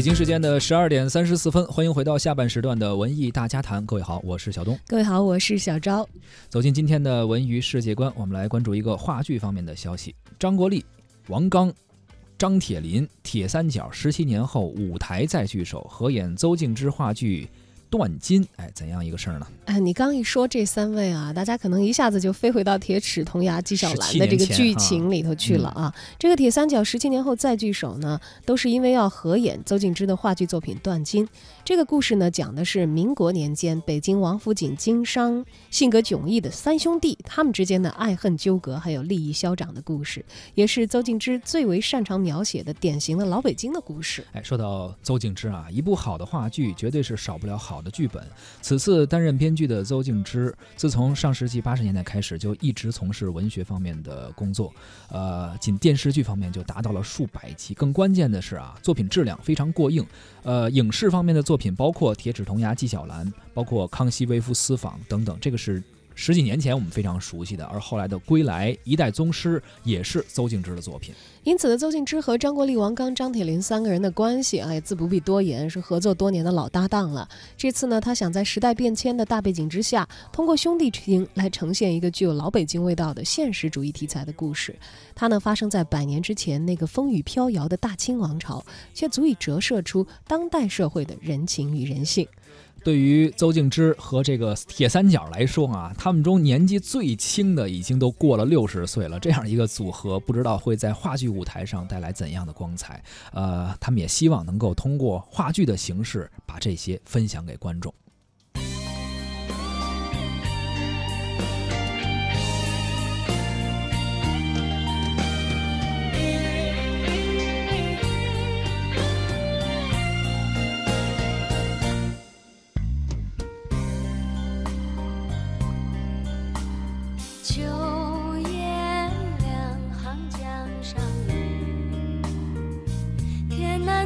北京时间的十二点三十四分，欢迎回到下半时段的文艺大家谈。各位好，我是小东。各位好，我是小昭。走进今天的文娱世界观，我们来关注一个话剧方面的消息：张国立、王刚、张铁林铁三角十七年后舞台再聚首，合演邹静之话剧。断金，哎，怎样一个事儿呢？哎，你刚一说这三位啊，大家可能一下子就飞回到铁齿铜牙纪晓岚的这个剧情里头去了啊。这个铁三角十七年后再聚首呢，都是因为要合演邹静之的话剧作品《断金》。这个故事呢，讲的是民国年间北京王府井经商、性格迥异的三兄弟，他们之间的爱恨纠葛，还有利益消长的故事，也是邹静之最为擅长描写的典型的老北京的故事。哎，说到邹静之啊，一部好的话剧绝对是少不了好。的剧本，此次担任编剧的邹静之，自从上世纪八十年代开始就一直从事文学方面的工作，呃，仅电视剧方面就达到了数百集。更关键的是啊，作品质量非常过硬。呃，影视方面的作品包括《铁齿铜牙纪晓岚》，包括《康熙微服私访》等等，这个是。十几年前我们非常熟悉的，而后来的《归来》《一代宗师》也是邹静之的作品。因此呢，邹静之和张国立、王刚、张铁林三个人的关系啊，也自不必多言，是合作多年的老搭档了。这次呢，他想在时代变迁的大背景之下，通过兄弟情来呈现一个具有老北京味道的现实主义题材的故事。它呢，发生在百年之前那个风雨飘摇的大清王朝，却足以折射出当代社会的人情与人性。对于邹静之和这个铁三角来说啊，他们中年纪最轻的已经都过了六十岁了。这样一个组合，不知道会在话剧舞台上带来怎样的光彩。呃，他们也希望能够通过话剧的形式，把这些分享给观众。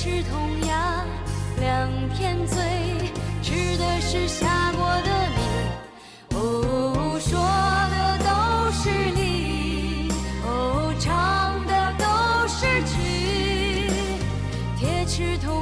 齿铜牙两片嘴吃的是下锅的米。哦说的都是理哦唱的都是曲铁齿铜